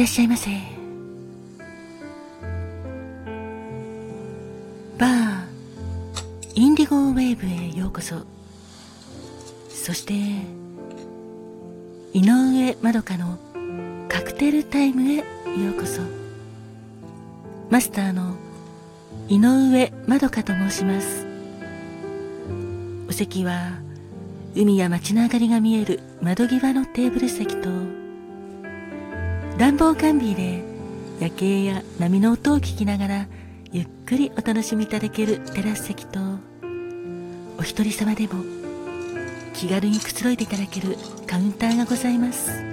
らっしゃいませ。バーインディゴウェーブへようこそ。そして井上まどかのカクテルタイムへようこそ。マスターの井上まどかと申します。お席は海や街の明かりが見える窓際のテーブル席と暖房完備で夜景や波の音を聞きながらゆっくりお楽しみいただけるテラス席とお一人様でも気軽にくつろいでいただけるカウンターがございます。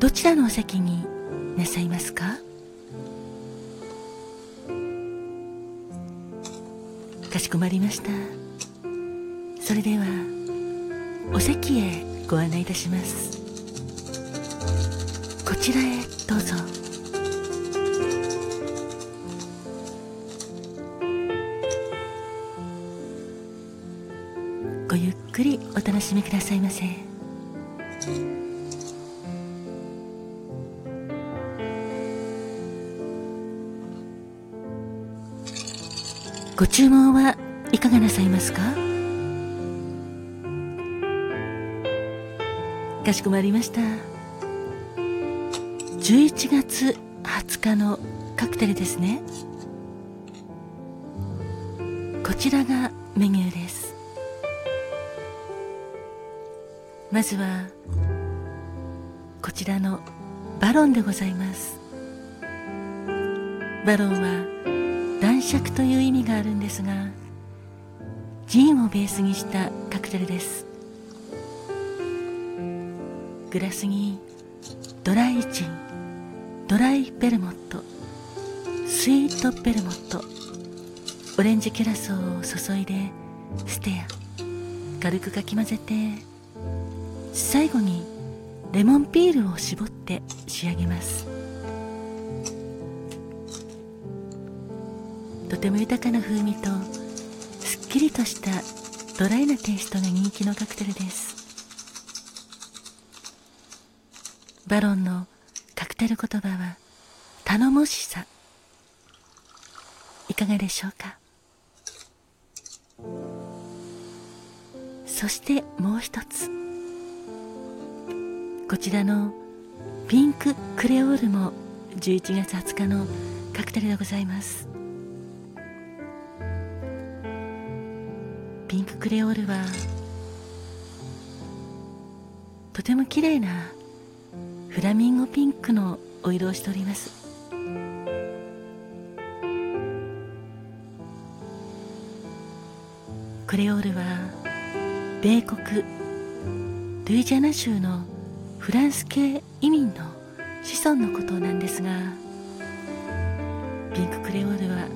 どちらのお席になさいますか？かしこまりました。それではお席へご案内いたします。ちらへどうぞ。ごゆっくりお楽しみくださいませ。ご注文はいかがなさいますか？かしこまりました。11月20日のカクテルですね。こちらがメニューです。まずはこちらのバロンでございます。バロンは男爵という意味があるんですがジンをベースにしたカクテルです。グラスにドライジン。ドライベルモットスイートベルモットオレンジキュラソーを注いでステア軽くかき混ぜて最後にレモンピールを絞って仕上げます。とても豊かな風味とすっきりとしたドライなテイストが人気のカクテルです。バロンのカクテル言葉は頼もしさ。いかがでしょうか？そしてもう一つ。こちらのピンククレオールも11月20日のカクテルでございます。ピンククレオールはとても綺麗なフラミンゴピンクのお色をしております。クレオールは米国ルイジャナ州のフランス系移民の子孫のことなんですがピンククレオールは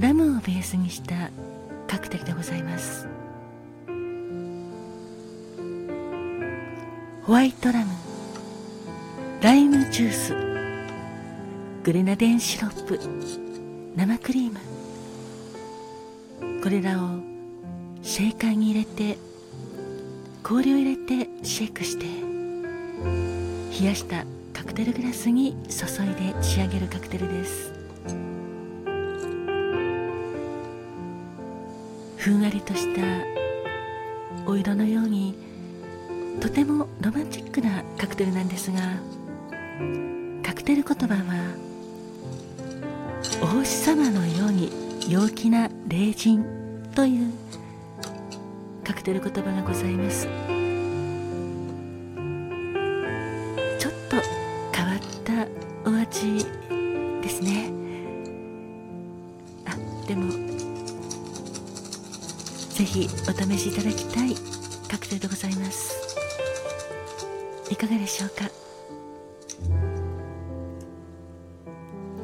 ラムをベースにしたカクテルでございます。ホワイトラムライムジュースグレナデンシロップ生クリーム。これらをシェイカーに入れて氷を入れてシェイクして冷やしたカクテルグラスに注いで仕上げるカクテルです。ふんわりとしたお色のようにとてもロマンチックなカクテルなんですがカクテル言葉はお星様のように陽気な霊人というカクテル言葉がございます。ちょっと変わったお味ですね。あでもぜひお試しいただきたいカクテルでございます。いかがでしょうか？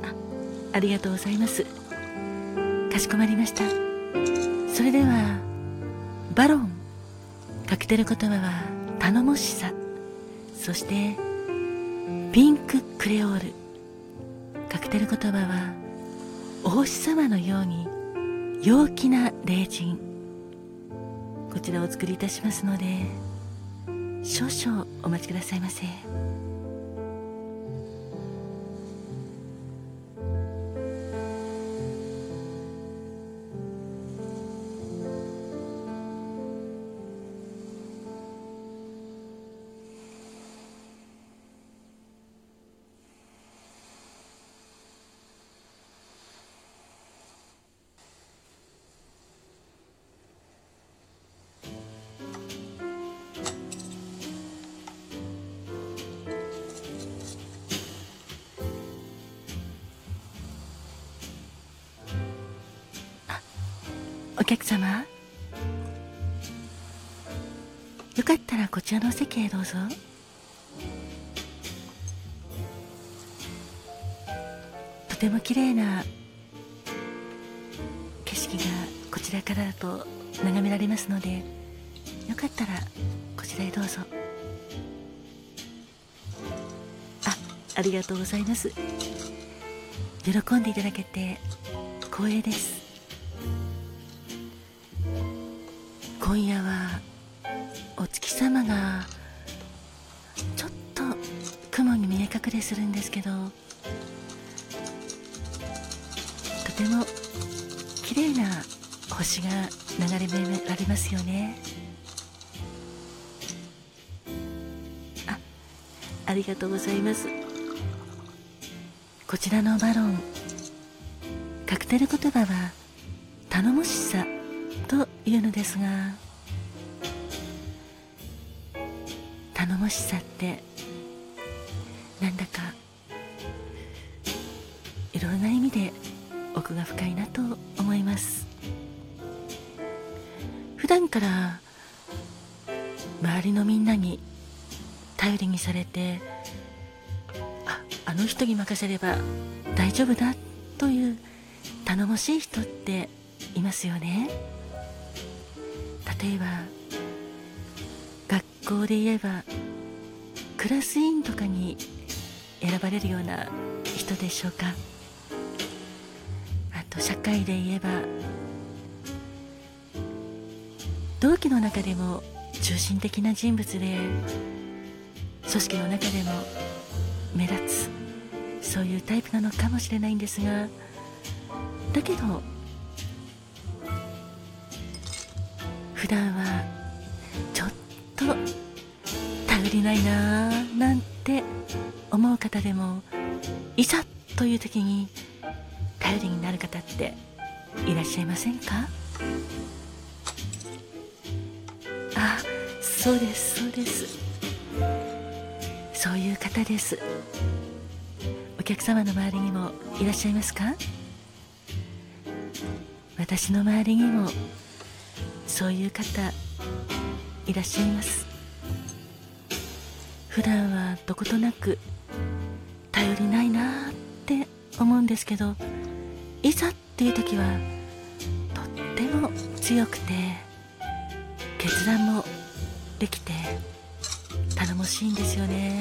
あありがとうございます。かしこまりました。それではバロン。カクテル言葉は頼もしさ。そしてピンククレオール。カクテル言葉はお星様のように陽気な霊人。こちらをお作りいたしますので少々お待ちくださいませ。お客様。よかったらこちらのお席へどうぞ。とても綺麗な景色がこちらからだと眺められますのでよかったらこちらへどうぞ。あありがとうございます。喜んでいただけて光栄です。今夜はお月様がちょっと雲に見え隠れするんですけどとても綺麗な星が流れ目られますよね。あありがとうございます。こちらのバロンカクテル言葉は頼もしさ。というのですが頼もしさってなんだかいろんな意味で奥が深いなと思います。普段から周りのみんなに頼りにされてああの人に任せれば大丈夫だという頼もしい人っていますよね。例えば学校で言えばクラス委員とかに選ばれるような人でしょうか？あと社会で言えば同期の中でも中心的な人物で組織の中でも目立つそういうタイプなのかもしれないんですがだけど普段はちょっと頼りないなぁなんて思う方でもいざという時に頼りになる方っていらっしゃいませんか？あそうですそうです。そういう方です。お客様の周りにもいらっしゃいますか？私の周りにもそういう方いらっしゃいます。普段はどことなく頼りないなって思うんですけどいざっていう時はとっても強くて決断もできて頼もしいんですよね。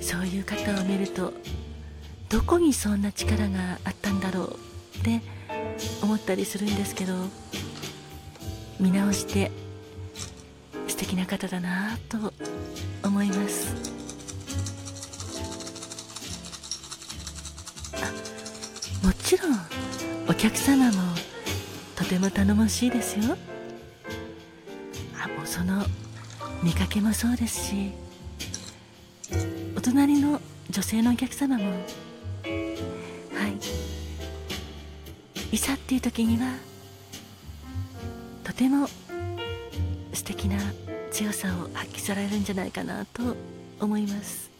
そういう方を見るとどこにそんな力があったんだろうって思ったりするんですけど見直して素敵な方だなと思います。あもちろんお客様もとても頼もしいですよ。あもうその見かけもそうですしお隣の女性のお客様もいざっていう時にはとても素敵な強さを発揮されるんじゃないかなと思います。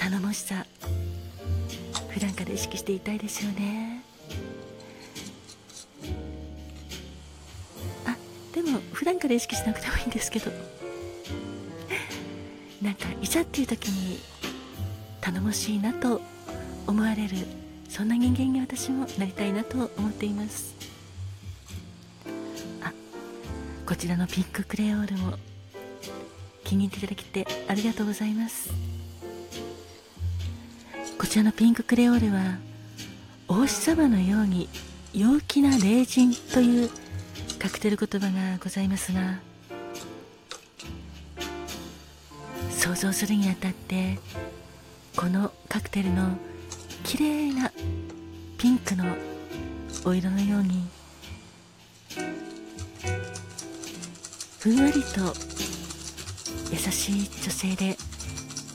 頼もしさ普段から意識していたいですよね。あでも普段から意識しなくてもいいんですけど。なんかいざっていう時に頼もしいなと思われるそんな人間に私もなりたいなと思っています。あこちらのピンククレオールも気に入っていただけてありがとうございます。こちらのピンククレオールは王子様のように陽気な霊人というカクテル言葉がございますが想像するにあたってこのカクテルの綺麗なピンクのお色のようにふんわりと優しい女性で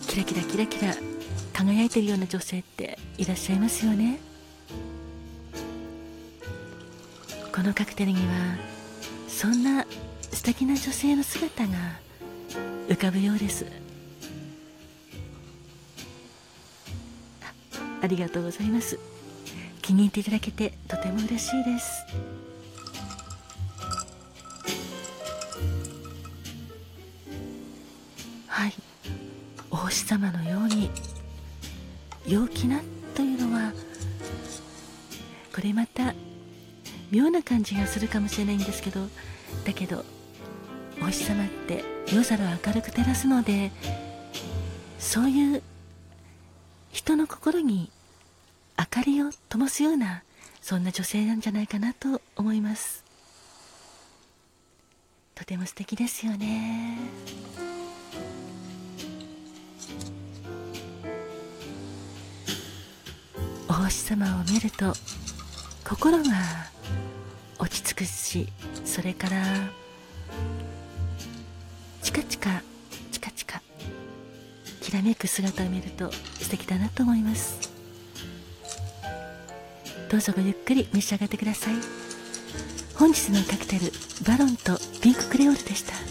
キラキラキラキラ輝いてるような女性っていらっしゃいますよね。このカクテルにはそんな素敵な女性の姿が浮かぶようです。ありがとうございます。気に入っていただけてとても嬉しいです。はい。お星様のように陽気なというのはこれまた妙な感じがするかもしれないんですけどだけどお星様って夜空を明るく照らすのでそういう人の心に明かりを灯すようなそんな女性なんじゃないかなと思います。とても素敵ですよね。お星様を見ると心が落ち着くしそれからチカチカきらめく姿を見ると素敵だなと思います。どうぞごゆっくり召し上がってください。本日のカクテルバロンとピンククレオールでした。